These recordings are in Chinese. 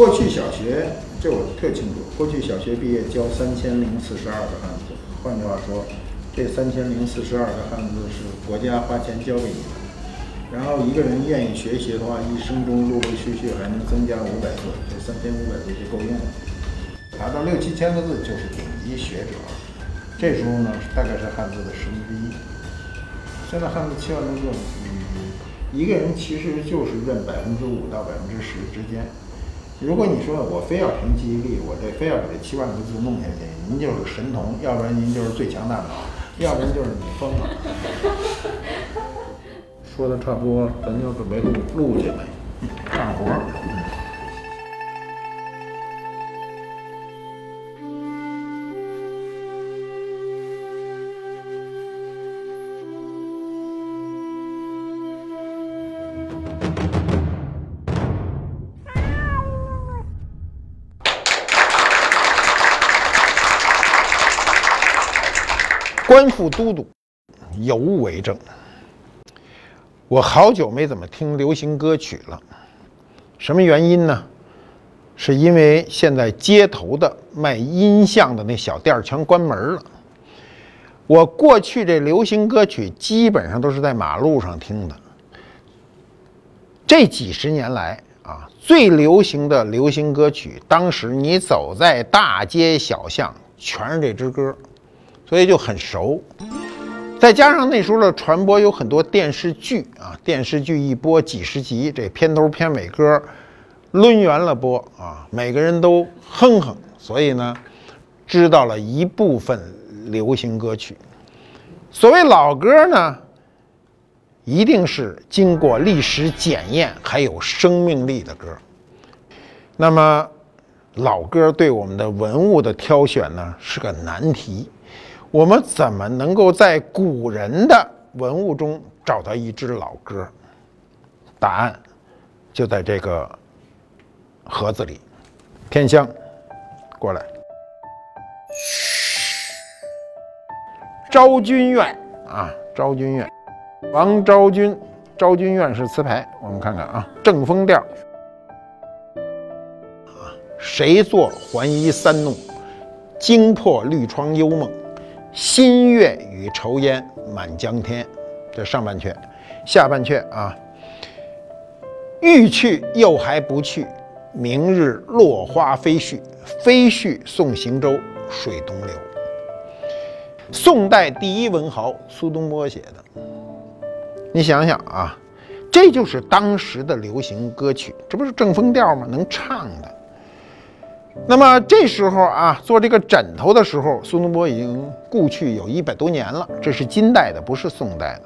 过去小学这我特清楚，过去小学毕业教三千零四十二个汉字，换句话说，这三千零四十二个汉字是国家花钱教给你的。然后一个人愿意学习的话，一生中陆陆续续还能增加五百字，这三千五百字就够用了。达到六七千个字就是顶级学者，这时候呢大概是汉字的十分之一。现在汉字七万多个，嗯，一个人其实就是认百分之五到百分之十之间。如果你说我非要凭记忆力，我这非要把这七万个字弄下去，您就是神童，要不然您就是最强大脑，要不然就是你疯了。说的差不多，咱就准备录录去呗，干活。官复都督，尤为正。我好久没怎么听流行歌曲了，什么原因呢？是因为现在街头的卖音像的那小店全关门了。我过去这流行歌曲基本上都是在马路上听的。这几十年来啊，最流行的流行歌曲，当时你走在大街小巷，全是这支歌，所以就很熟。再加上那时候的传播有很多电视剧啊，电视剧一播几十集，这片头片尾歌抡圆了播啊，每个人都哼哼，所以呢，知道了一部分流行歌曲。所谓老歌呢，一定是经过历史检验还有生命力的歌。那么，老歌对我们的文物的挑选呢，是个难题。我们怎么能够在古人的文物中找到一支老歌？答案就在这个盒子里。天香，过来。昭君院啊，昭君院，王昭君，昭君院是词牌，我们看看啊，正风调。啊，谁作还衣三弄，惊破绿窗幽梦。新月与愁烟满江天，这上半阙，下半阙啊。欲去又还不去，明日落花飞絮，飞絮送行舟，水东流。宋代第一文豪苏东坡写的，你想想啊，这就是当时的流行歌曲，这不是正风调吗？能唱的。那么这时候啊，做这个枕头的时候，苏东坡已经故去有一百多年了。这是金代的，不是宋代的。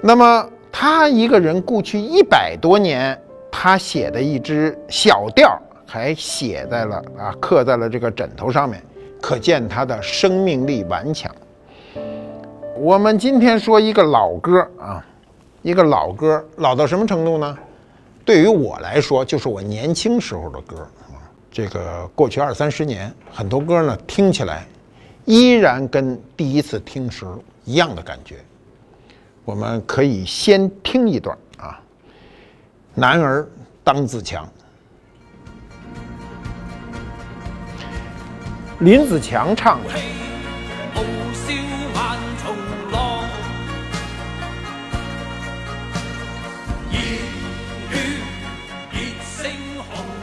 那么他一个人故去一百多年，他写的一支小调还写在了啊，刻在了这个枕头上面，可见他的生命力顽强。我们今天说一个老歌啊，一个老歌，老到什么程度呢？对于我来说，就是我年轻时候的歌。这个过去二三十年，很多歌呢听起来依然跟第一次听时一样的感觉。我们可以先听一段啊，《男儿当自强》，林子强唱的。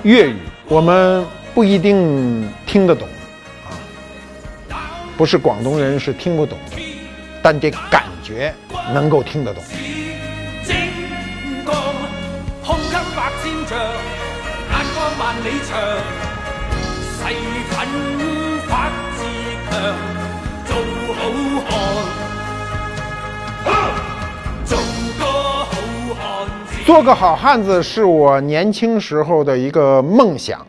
粤语。我们不一定听得懂啊，不是广东人是听不懂，但这感觉能够听得懂。做做个好汉子是我年轻时候的一个梦想。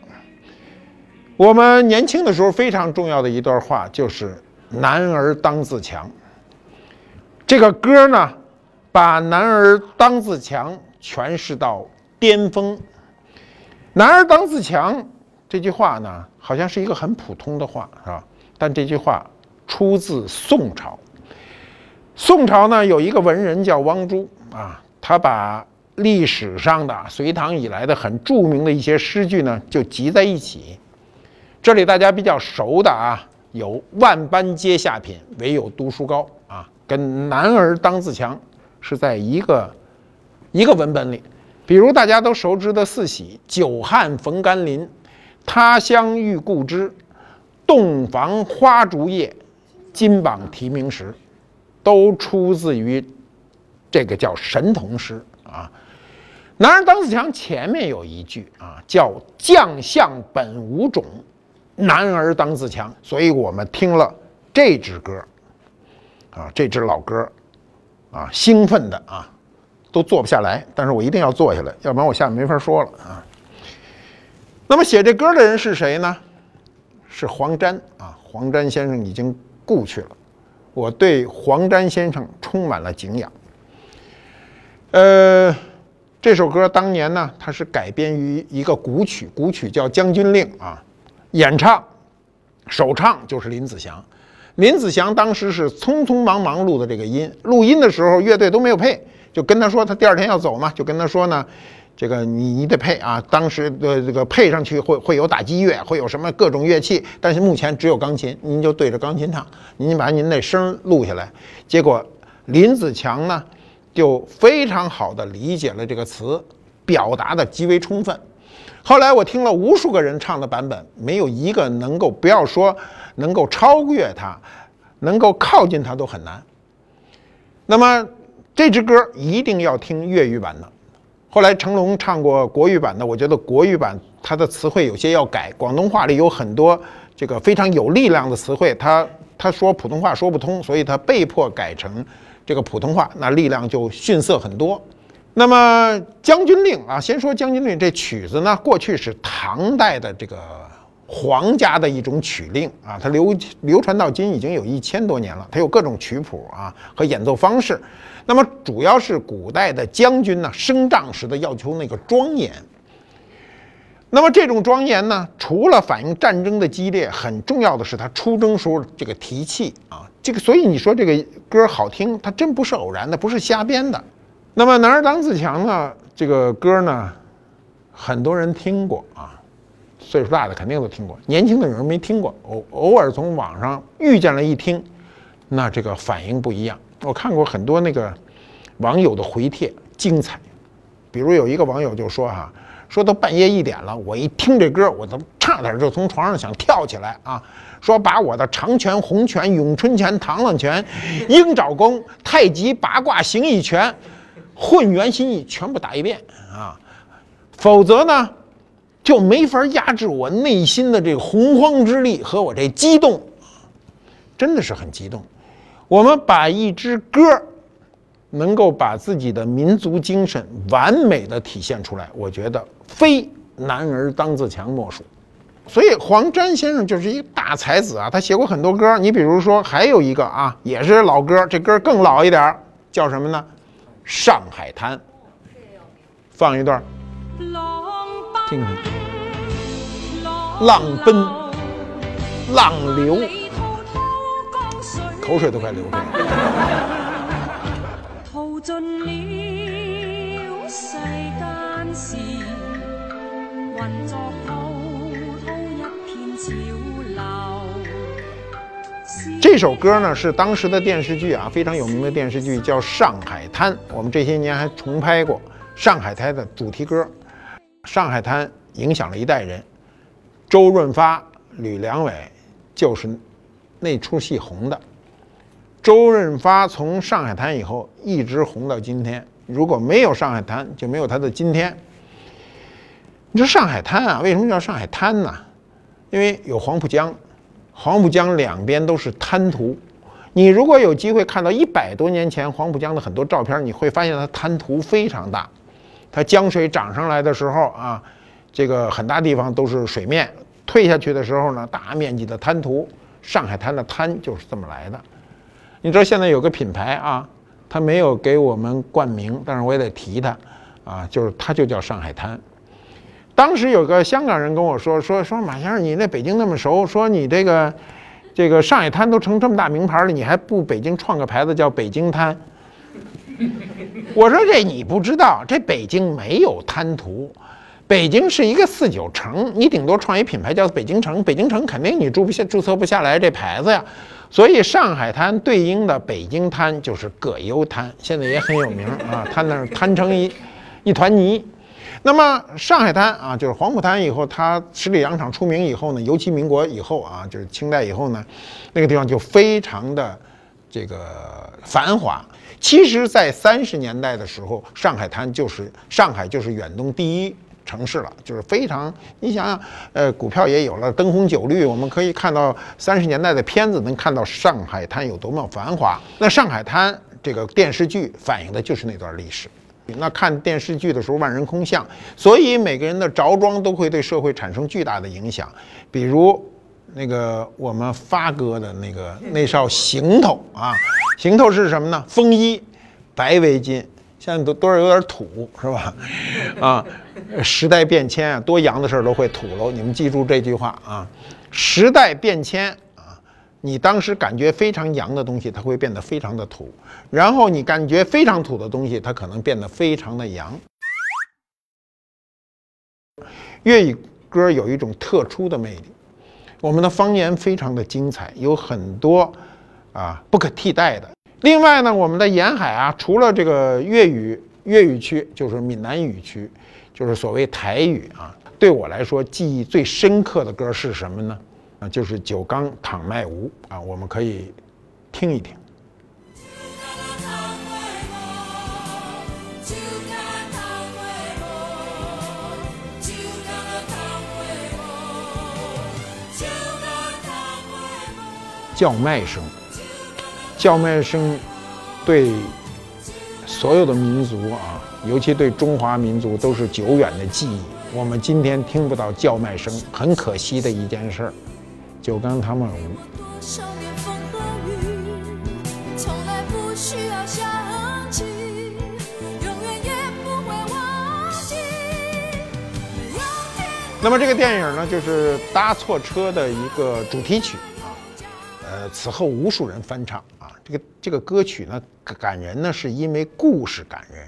我们年轻的时候非常重要的一段话就是“男儿当自强”。这个歌呢，把“男儿当自强”诠释到巅峰。“男儿当自强”这句话呢，好像是一个很普通的话，是吧？但这句话出自宋朝。宋朝呢，有一个文人叫汪洙啊，他把历史上的隋唐以来的很著名的一些诗句呢，就集在一起。这里大家比较熟的啊，有“万般皆下品，唯有读书高”啊，跟“男儿当自强”是在一个一个文本里。比如大家都熟知的四喜“久旱逢甘霖”，“他乡遇故知”，“洞房花烛夜”，“金榜题名时”，都出自于这个叫神童诗啊。“男儿当自强”前面有一句啊，叫“将相本无种，男儿当自强”。所以我们听了这支歌啊，这支老歌啊，兴奋的啊。都坐不下来，但是我一定要坐下来，要不然我下面没法说了啊。那么写这歌的人是谁呢？是黄沾啊。黄沾先生已经故去了，我对黄沾先生充满了敬仰。呃，这首歌当年呢，它是改编于一个古曲，古曲叫《将军令》啊。演唱、首唱就是林子祥。林子祥当时是匆匆忙忙录的这个音，录音的时候乐队都没有配。就跟他说，他第二天要走嘛，就跟他说呢，这个你你得配啊，当时的这个配上去会会有打击乐，会有什么各种乐器，但是目前只有钢琴，您就对着钢琴唱，您把您那声录下来。结果林子强呢，就非常好的理解了这个词，表达的极为充分。后来我听了无数个人唱的版本，没有一个能够不要说能够超越他，能够靠近他都很难。那么。这支歌一定要听粤语版的。后来成龙唱过国语版的，我觉得国语版它的词汇有些要改。广东话里有很多这个非常有力量的词汇，他他说普通话说不通，所以他被迫改成这个普通话，那力量就逊色很多。那么《将军令》啊，先说《将军令》这曲子呢，过去是唐代的这个皇家的一种曲令啊，它流流传到今已经有一千多年了，它有各种曲谱啊和演奏方式。那么主要是古代的将军呢，升帐时的要求那个庄严。那么这种庄严呢，除了反映战争的激烈，很重要的是他出征时候这个提气啊，这个所以你说这个歌好听，它真不是偶然的，不是瞎编的。那么“男儿当自强”呢，这个歌呢，很多人听过啊，岁数大的肯定都听过，年轻的有人没听过，偶偶尔从网上遇见了一听，那这个反应不一样。我看过很多那个网友的回帖，精彩。比如有一个网友就说：“哈，说都半夜一点了，我一听这歌，我都差点就从床上想跳起来啊！说把我的长拳、红拳、咏春拳、螳螂拳、鹰爪功、太极、八卦、形意拳、混元心意全部打一遍啊！否则呢，就没法压制我内心的这个洪荒之力和我这激动，真的是很激动。”我们把一支歌能够把自己的民族精神完美的体现出来，我觉得非男儿当自强莫属。所以黄沾先生就是一个大才子啊，他写过很多歌。你比如说，还有一个啊，也是老歌，这歌更老一点，叫什么呢？《上海滩》。放一段，听听。浪奔，浪流。口水都快流出来了 这首歌呢是当时的电视剧啊，非常有名的电视剧叫《上海滩》，我们这些年还重拍过《上海滩》的主题歌，《上海滩》影响了一代人，周润发、吕良伟就是那出戏红的。周润发从《上海滩》以后一直红到今天，如果没有《上海滩》，就没有他的今天。你说《上海滩》啊，为什么叫上海滩呢？因为有黄浦江，黄浦江两边都是滩涂。你如果有机会看到一百多年前黄浦江的很多照片，你会发现它滩涂非常大。它江水涨上来的时候啊，这个很大地方都是水面；退下去的时候呢，大面积的滩涂。上海滩的滩就是这么来的。你知道现在有个品牌啊，他没有给我们冠名，但是我也得提他，啊，就是它就叫上海滩。当时有个香港人跟我说说说马先生，你那北京那么熟，说你这个这个上海滩都成这么大名牌了，你还不北京创个牌子叫北京滩？我说这你不知道，这北京没有滩涂，北京是一个四九城，你顶多创一品牌叫北京城，北京城肯定你注不下注册不下来这牌子呀。所以上海滩对应的北京滩就是葛优滩，现在也很有名啊，滩那儿滩成一一团泥。那么上海滩啊，就是黄浦滩以后，它十里洋场出名以后呢，尤其民国以后啊，就是清代以后呢，那个地方就非常的这个繁华。其实，在三十年代的时候，上海滩就是上海就是远东第一城市了，就是非常。你想想，呃，股票也有了，灯红酒绿，我们可以看到三十年代的片子，能看到上海滩有多么繁华。那上海滩这个电视剧反映的就是那段历史。那看电视剧的时候，万人空巷，所以每个人的着装都会对社会产生巨大的影响。比如那个我们发哥的那个那套行头啊。行头是什么呢？风衣、白围巾，现在都多少有点土，是吧？啊，时代变迁啊，多洋的事儿都会土喽。你们记住这句话啊，时代变迁啊，你当时感觉非常洋的东西，它会变得非常的土；然后你感觉非常土的东西，它可能变得非常的洋。粤语歌有一种特殊的魅力，我们的方言非常的精彩，有很多。啊，不可替代的。另外呢，我们的沿海啊，除了这个粤语粤语区，就是闽南语区，就是所谓台语啊。对我来说，记忆最深刻的歌是什么呢？啊，就是《酒缸倘卖无》啊，我们可以听一听。叫卖声。叫卖声，对所有的民族啊，尤其对中华民族都是久远的记忆。我们今天听不到叫卖声，很可惜的一件事儿。九江他们那么这个电影呢，就是搭错车的一个主题曲啊，呃，此后无数人翻唱啊。这个这个歌曲呢感人呢，是因为故事感人。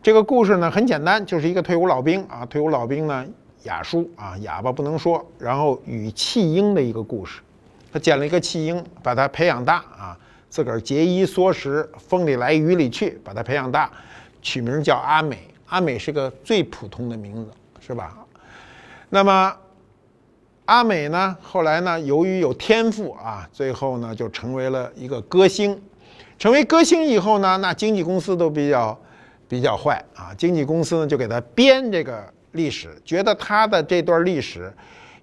这个故事呢很简单，就是一个退伍老兵啊，退伍老兵呢哑叔啊，哑巴不能说，然后与弃婴的一个故事。他捡了一个弃婴，把他培养大啊，自个儿节衣缩食，风里来雨里去，把他培养大，取名叫阿美。阿美是个最普通的名字，是吧？那么。阿美呢，后来呢，由于有天赋啊，最后呢就成为了一个歌星。成为歌星以后呢，那经纪公司都比较比较坏啊。经纪公司呢就给他编这个历史，觉得他的这段历史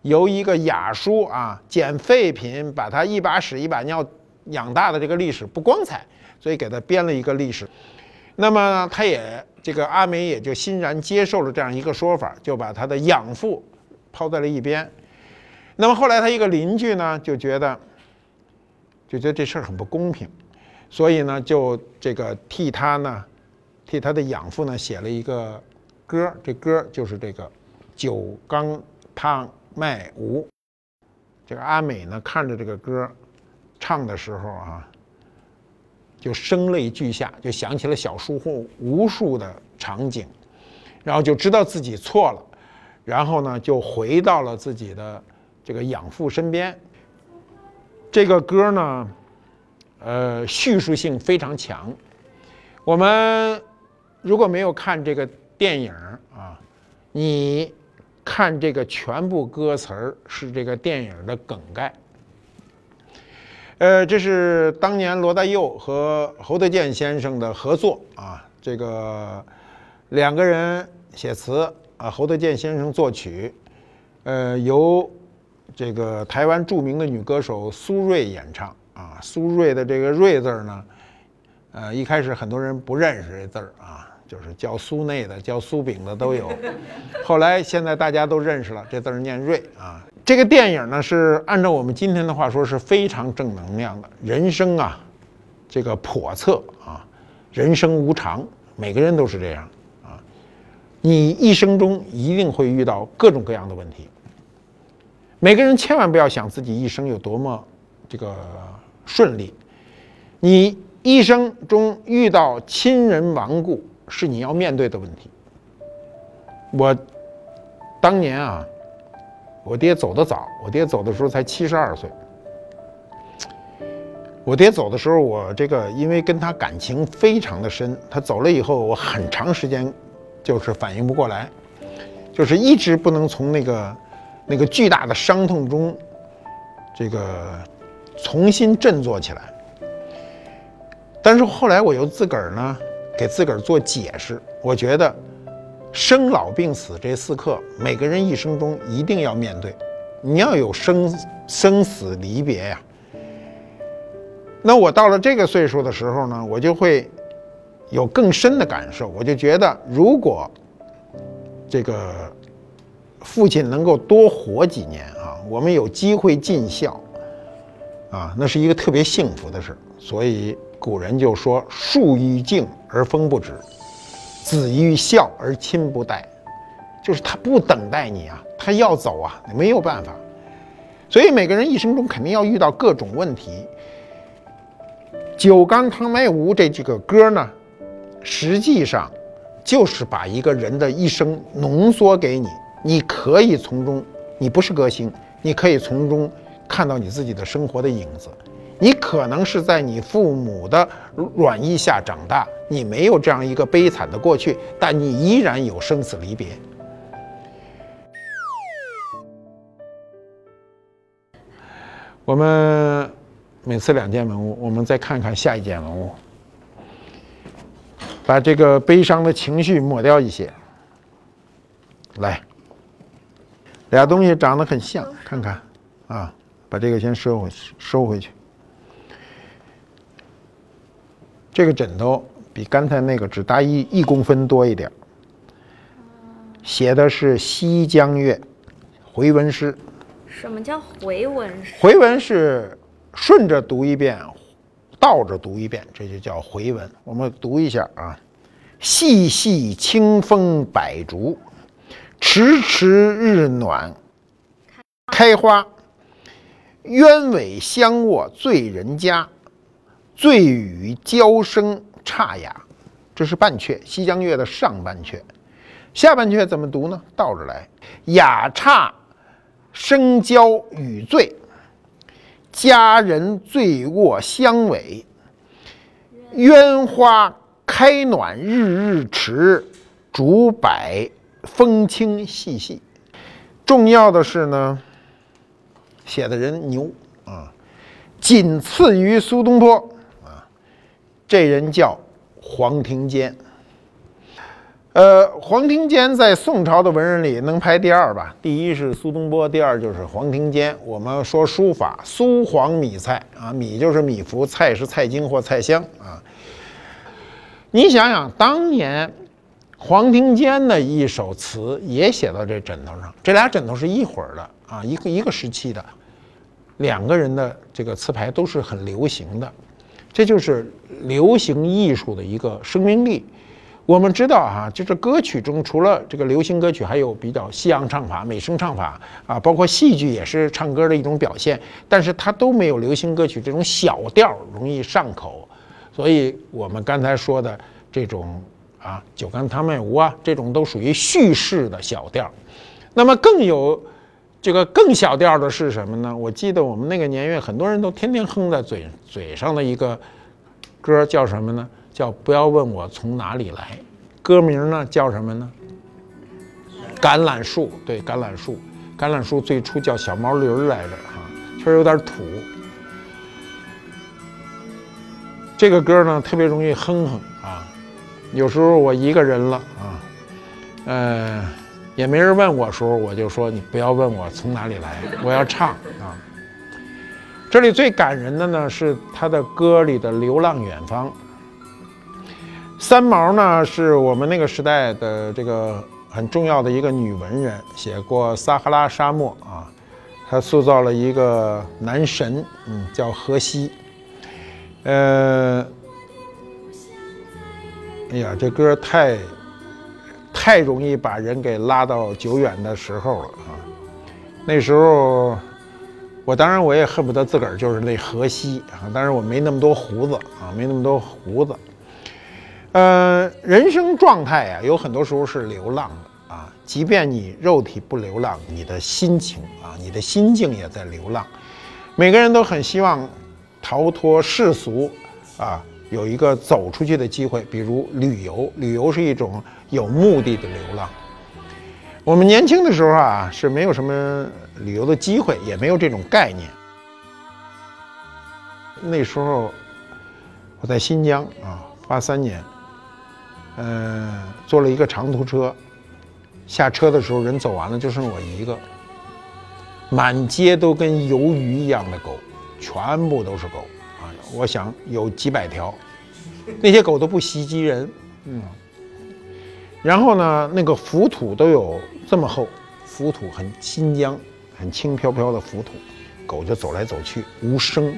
由一个哑叔啊捡废品把他一把屎一把尿养大的这个历史不光彩，所以给他编了一个历史。那么他也这个阿梅也就欣然接受了这样一个说法，就把他的养父抛在了一边。那么后来他一个邻居呢就觉得，就觉得这事儿很不公平，所以呢就这个替他呢，替他的养父呢写了一个歌，这歌就是这个《酒缸汤卖无》。这个阿美呢看着这个歌，唱的时候啊，就声泪俱下，就想起了小时候无数的场景，然后就知道自己错了，然后呢就回到了自己的。这个养父身边，这个歌呢，呃，叙述性非常强。我们如果没有看这个电影啊，你看这个全部歌词儿是这个电影的梗概。呃，这是当年罗大佑和侯德健先生的合作啊，这个两个人写词啊，侯德健先生作曲，呃，由。这个台湾著名的女歌手苏芮演唱啊，苏芮的这个“芮”字呢，呃，一开始很多人不认识这字儿啊，就是叫苏内的、叫苏饼的都有。后来现在大家都认识了，这字儿念“瑞”啊。这个电影呢，是按照我们今天的话说，是非常正能量的。人生啊，这个叵测啊，人生无常，每个人都是这样啊。你一生中一定会遇到各种各样的问题。每个人千万不要想自己一生有多么这个顺利，你一生中遇到亲人亡故是你要面对的问题。我当年啊，我爹走得早，我爹走的时候才七十二岁。我爹走的时候，我这个因为跟他感情非常的深，他走了以后，我很长时间就是反应不过来，就是一直不能从那个那个巨大的伤痛中这个重新振作起来。但是后来我又自个儿呢给自个儿做解释，我觉得生老病死这四刻，每个人一生中一定要面对，你要有生生死离别呀。那我到了这个岁数的时候呢，我就会有更深的感受。我就觉得，如果这个父亲能够多活几年啊，我们有机会尽孝啊，那是一个特别幸福的事所以古人就说：“树欲静而风不止，子欲孝而亲不待。”就是他不等待你啊，他要走啊，没有办法。所以每个人一生中肯定要遇到各种问题。《酒干倘卖无》这几个歌呢，实际上就是把一个人的一生浓缩给你。你可以从中，你不是歌星，你可以从中看到你自己的生活的影子。你可能是在你父母的软意下长大，你没有这样一个悲惨的过去，但你依然有生死离别。我们。每次两件文物，我们再看看下一件文物，把这个悲伤的情绪抹掉一些。来，俩东西长得很像，看看啊，把这个先收回，收回去。这个枕头比刚才那个只大一一公分多一点，写的是西江月回文诗。什么叫回文诗？回文是。顺着读一遍，倒着读一遍，这就叫回文。我们读一下啊：细细清风百竹，迟迟日暖开花。鸢尾香卧醉人家，醉语娇声差雅。这是半阙《西江月》的上半阙，下半阙怎么读呢？倒着来：雅差声娇语醉。佳人醉卧香尾，鸢花开暖日日迟，竹柏风轻细细。重要的是呢，写的人牛啊，仅次于苏东坡，这人叫黄庭坚。呃，黄庭坚在宋朝的文人里能排第二吧？第一是苏东坡，第二就是黄庭坚。我们说书法，苏黄米蔡啊，米就是米芾，蔡是蔡京或蔡襄啊。你想想，当年黄庭坚的一首词也写到这枕头上，这俩枕头是一会儿的啊，一个一个时期的，两个人的这个词牌都是很流行的，这就是流行艺术的一个生命力。我们知道哈，就是歌曲中除了这个流行歌曲，还有比较西洋唱法、美声唱法啊，包括戏剧也是唱歌的一种表现，但是它都没有流行歌曲这种小调容易上口。所以我们刚才说的这种啊，酒干倘卖无啊，这种都属于叙事的小调。那么更有这个更小调的是什么呢？我记得我们那个年月，很多人都天天哼在嘴嘴上的一个歌叫什么呢？叫不要问我从哪里来，歌名呢叫什么呢？橄榄树，对，橄榄树，橄榄树最初叫小毛驴来着，哈，确实有点土。这个歌呢特别容易哼哼啊，有时候我一个人了啊，呃，也没人问我时候，我就说你不要问我从哪里来，我要唱 啊。这里最感人的呢是他的歌里的《流浪远方》。三毛呢，是我们那个时代的这个很重要的一个女文人，写过《撒哈拉沙漠》啊，她塑造了一个男神，嗯，叫荷西。呃，哎呀，这歌太太容易把人给拉到久远的时候了啊！那时候我当然我也恨不得自个儿就是那河西啊，但是我没那么多胡子啊，没那么多胡子。呃，人生状态呀，有很多时候是流浪的啊。即便你肉体不流浪，你的心情啊，你的心境也在流浪。每个人都很希望逃脱世俗啊，有一个走出去的机会，比如旅游。旅游是一种有目的的流浪。我们年轻的时候啊，是没有什么旅游的机会，也没有这种概念。那时候我在新疆啊，八三年。嗯，坐了一个长途车，下车的时候人走完了，就剩我一个。满街都跟鱿鱼一样的狗，全部都是狗！我想有几百条，那些狗都不袭击人，嗯。然后呢，那个浮土都有这么厚，浮土很新疆，很轻飘飘的浮土，狗就走来走去，无声，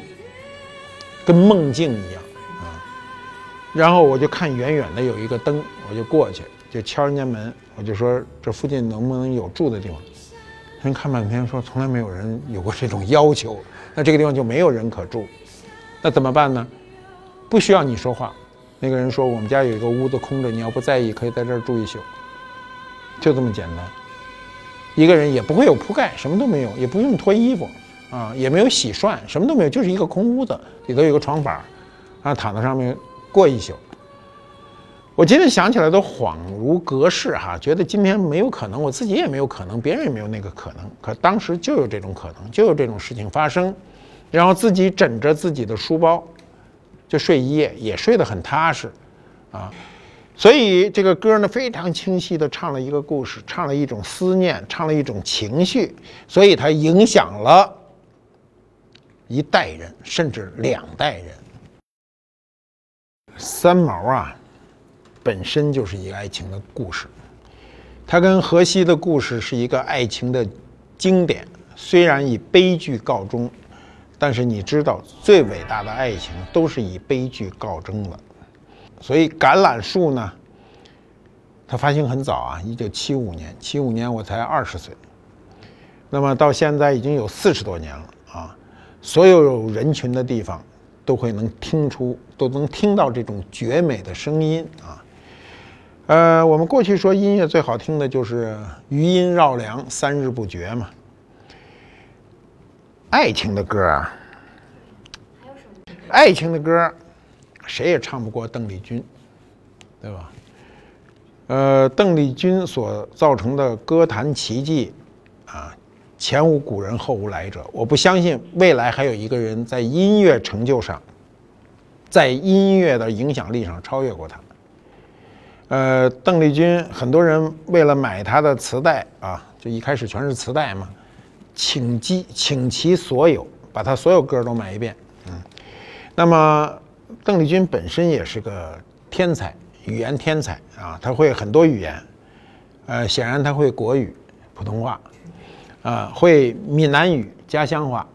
跟梦境一样啊。然后我就看远远的有一个灯，我就过去，就敲人家门，我就说这附近能不能有住的地方？人看半天说从来没有人有过这种要求，那这个地方就没有人可住，那怎么办呢？不需要你说话，那个人说我们家有一个屋子空着，你要不在意可以在这儿住一宿，就这么简单。一个人也不会有铺盖，什么都没有，也不用脱衣服，啊，也没有洗涮，什么都没有，就是一个空屋子，里头有个床板，啊，躺在上面。过一宿，我今天想起来都恍如隔世哈，觉得今天没有可能，我自己也没有可能，别人也没有那个可能，可当时就有这种可能，就有这种事情发生，然后自己枕着自己的书包就睡一夜，也睡得很踏实，啊，所以这个歌呢非常清晰地唱了一个故事，唱了一种思念，唱了一种情绪，所以它影响了一代人，甚至两代人。三毛啊，本身就是一个爱情的故事。他跟荷西的故事是一个爱情的经典，虽然以悲剧告终，但是你知道，最伟大的爱情都是以悲剧告终的。所以《橄榄树》呢，它发行很早啊，一九七五年，七五年我才二十岁。那么到现在已经有四十多年了啊，所有有人群的地方。都会能听出，都能听到这种绝美的声音啊。呃，我们过去说音乐最好听的就是余音绕梁，三日不绝嘛。爱情的歌啊，爱情的歌，谁也唱不过邓丽君，对吧？呃，邓丽君所造成的歌坛奇迹啊。前无古人，后无来者。我不相信未来还有一个人在音乐成就上，在音乐的影响力上超越过他。呃，邓丽君，很多人为了买她的磁带啊，就一开始全是磁带嘛，请其倾其所有，把他所有歌都买一遍。嗯，那么邓丽君本身也是个天才，语言天才啊，她会很多语言。呃，显然她会国语、普通话。啊，会闽南语家乡话，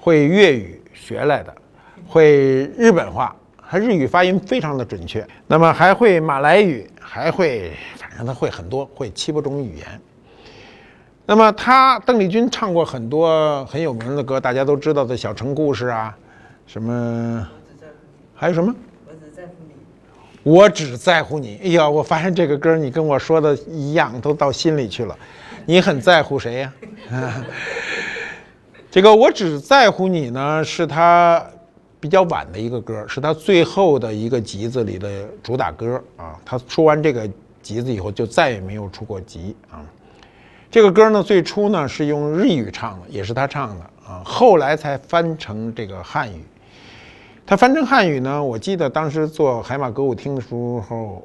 会粤语学来的，会日本话，他日语发音非常的准确。那么还会马来语，还会，反正他会很多，会七八种语言。那么他邓丽君唱过很多很有名的歌，大家都知道的小城故事啊，什么，还有什么？我只在乎你。我只在乎你。哎呀，我发现这个歌你跟我说的一样，都到心里去了。你很在乎谁呀？这个我只在乎你呢，是他比较晚的一个歌，是他最后的一个集子里的主打歌啊。他出完这个集子以后，就再也没有出过集啊。这个歌呢，最初呢是用日语唱的，也是他唱的啊。后来才翻成这个汉语。他翻成汉语呢，我记得当时做海马歌舞厅的时候，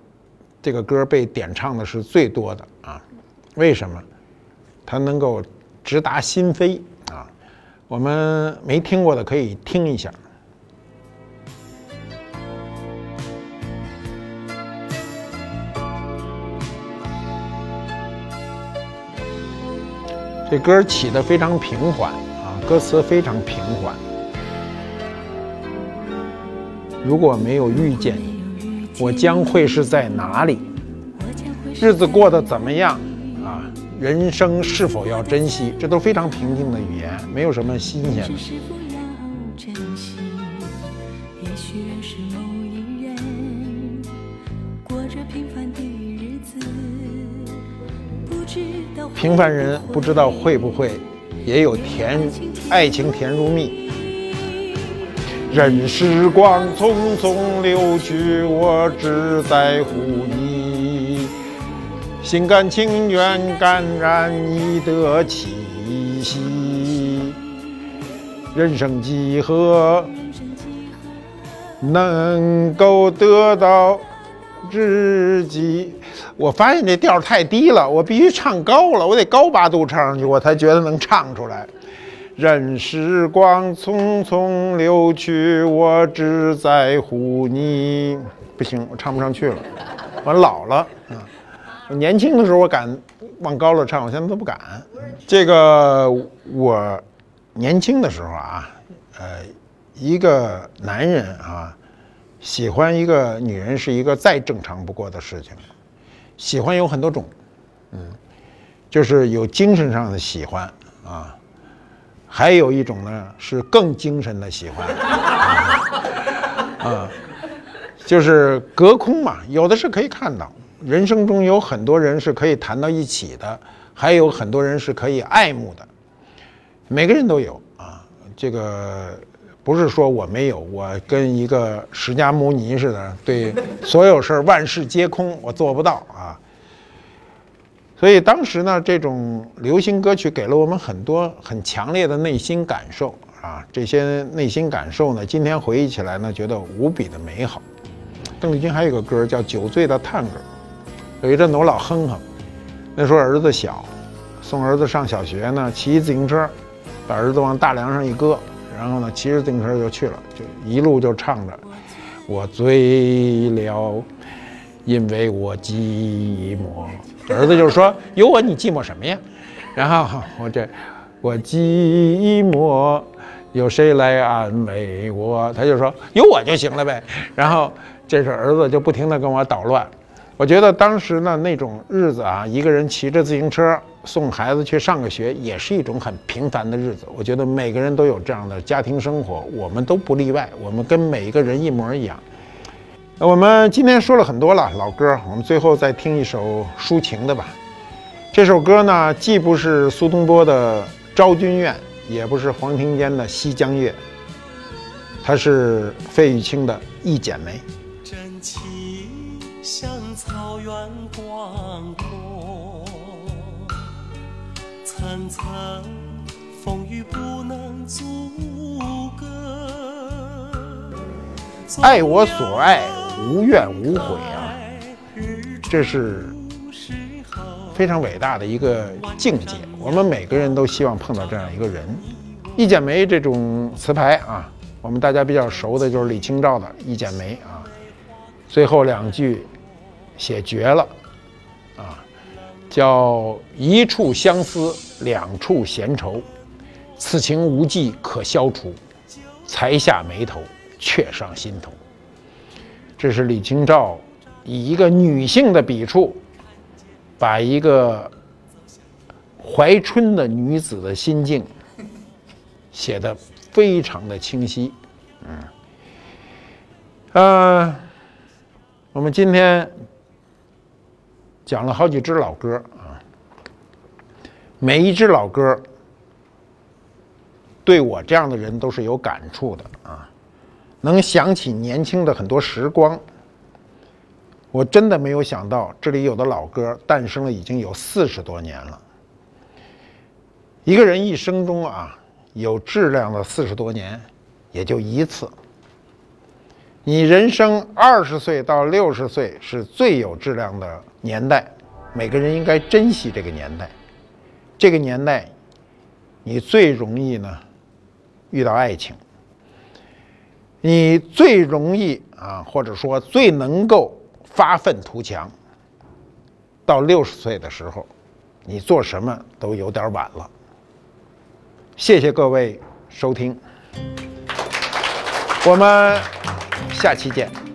这个歌被点唱的是最多的啊。为什么？它能够直达心扉啊！我们没听过的可以听一下。这歌起得非常平缓啊，歌词非常平缓。如果没有遇见你，我将会是在哪里？日子过得怎么样？啊？人生是否要珍惜，这都非常平静的语言，没有什么新鲜的。平凡人不知道会不会也有甜，爱情甜如蜜。任时光匆匆流去，我只在乎你。心甘情愿感染你的气息。人生几何能够得到知己？我发现这调儿太低了，我必须唱高了，我得高八度唱上去，我才觉得能唱出来。任时光匆匆流去，我只在乎你。不行，我唱不上去了，我老了啊。我年轻的时候我敢往高了唱，我现在都不敢。这个我年轻的时候啊，呃，一个男人啊，喜欢一个女人是一个再正常不过的事情。喜欢有很多种，嗯，就是有精神上的喜欢啊，还有一种呢是更精神的喜欢，啊，就是隔空嘛，有的是可以看到，人生中有很多人是可以谈到一起的，还有很多人是可以爱慕的，每个人都有啊，这个不是说我没有，我跟一个释迦牟尼似的，对所有事儿万事皆空，我做不到啊。所以当时呢，这种流行歌曲给了我们很多很强烈的内心感受啊，这些内心感受呢，今天回忆起来呢，觉得无比的美好。邓丽君还有个歌叫《酒醉的探戈》，有一阵子我老哼哼，那时候儿子小，送儿子上小学呢，骑自行车，把儿子往大梁上一搁，然后呢，骑着自行车就去了，就一路就唱着，我醉了，因为我寂寞。儿子就说：“有我你寂寞什么呀？”然后我这我寂寞，有谁来安慰我？他就说：“有我就行了呗。”然后这是儿子就不停地跟我捣乱。我觉得当时呢那种日子啊，一个人骑着自行车送孩子去上个学，也是一种很平凡的日子。我觉得每个人都有这样的家庭生活，我们都不例外，我们跟每一个人一模一样。我们今天说了很多了老歌，我们最后再听一首抒情的吧。这首歌呢，既不是苏东坡的《昭君怨》，也不是黄庭坚的《西江月》，它是费玉清的《一剪梅》。真情像草原广阔，层层风雨不能阻隔。爱我所爱，无怨无悔啊！这是非常伟大的一个境界。我们每个人都希望碰到这样一个人。《一剪梅》这种词牌啊，我们大家比较熟的就是李清照的《一剪梅》啊，最后两句写绝了啊，叫一处相思，两处闲愁，此情无计可消除，才下眉头，却上心头。这是李清照以一个女性的笔触，把一个怀春的女子的心境写得非常的清晰。嗯，呃，我们今天讲了好几支老歌啊，每一支老歌对我这样的人都是有感触的啊。能想起年轻的很多时光，我真的没有想到这里有的老歌诞生了已经有四十多年了。一个人一生中啊，有质量的四十多年，也就一次。你人生二十岁到六十岁是最有质量的年代，每个人应该珍惜这个年代。这个年代，你最容易呢遇到爱情。你最容易啊，或者说最能够发愤图强。到六十岁的时候，你做什么都有点晚了。谢谢各位收听，我们下期见。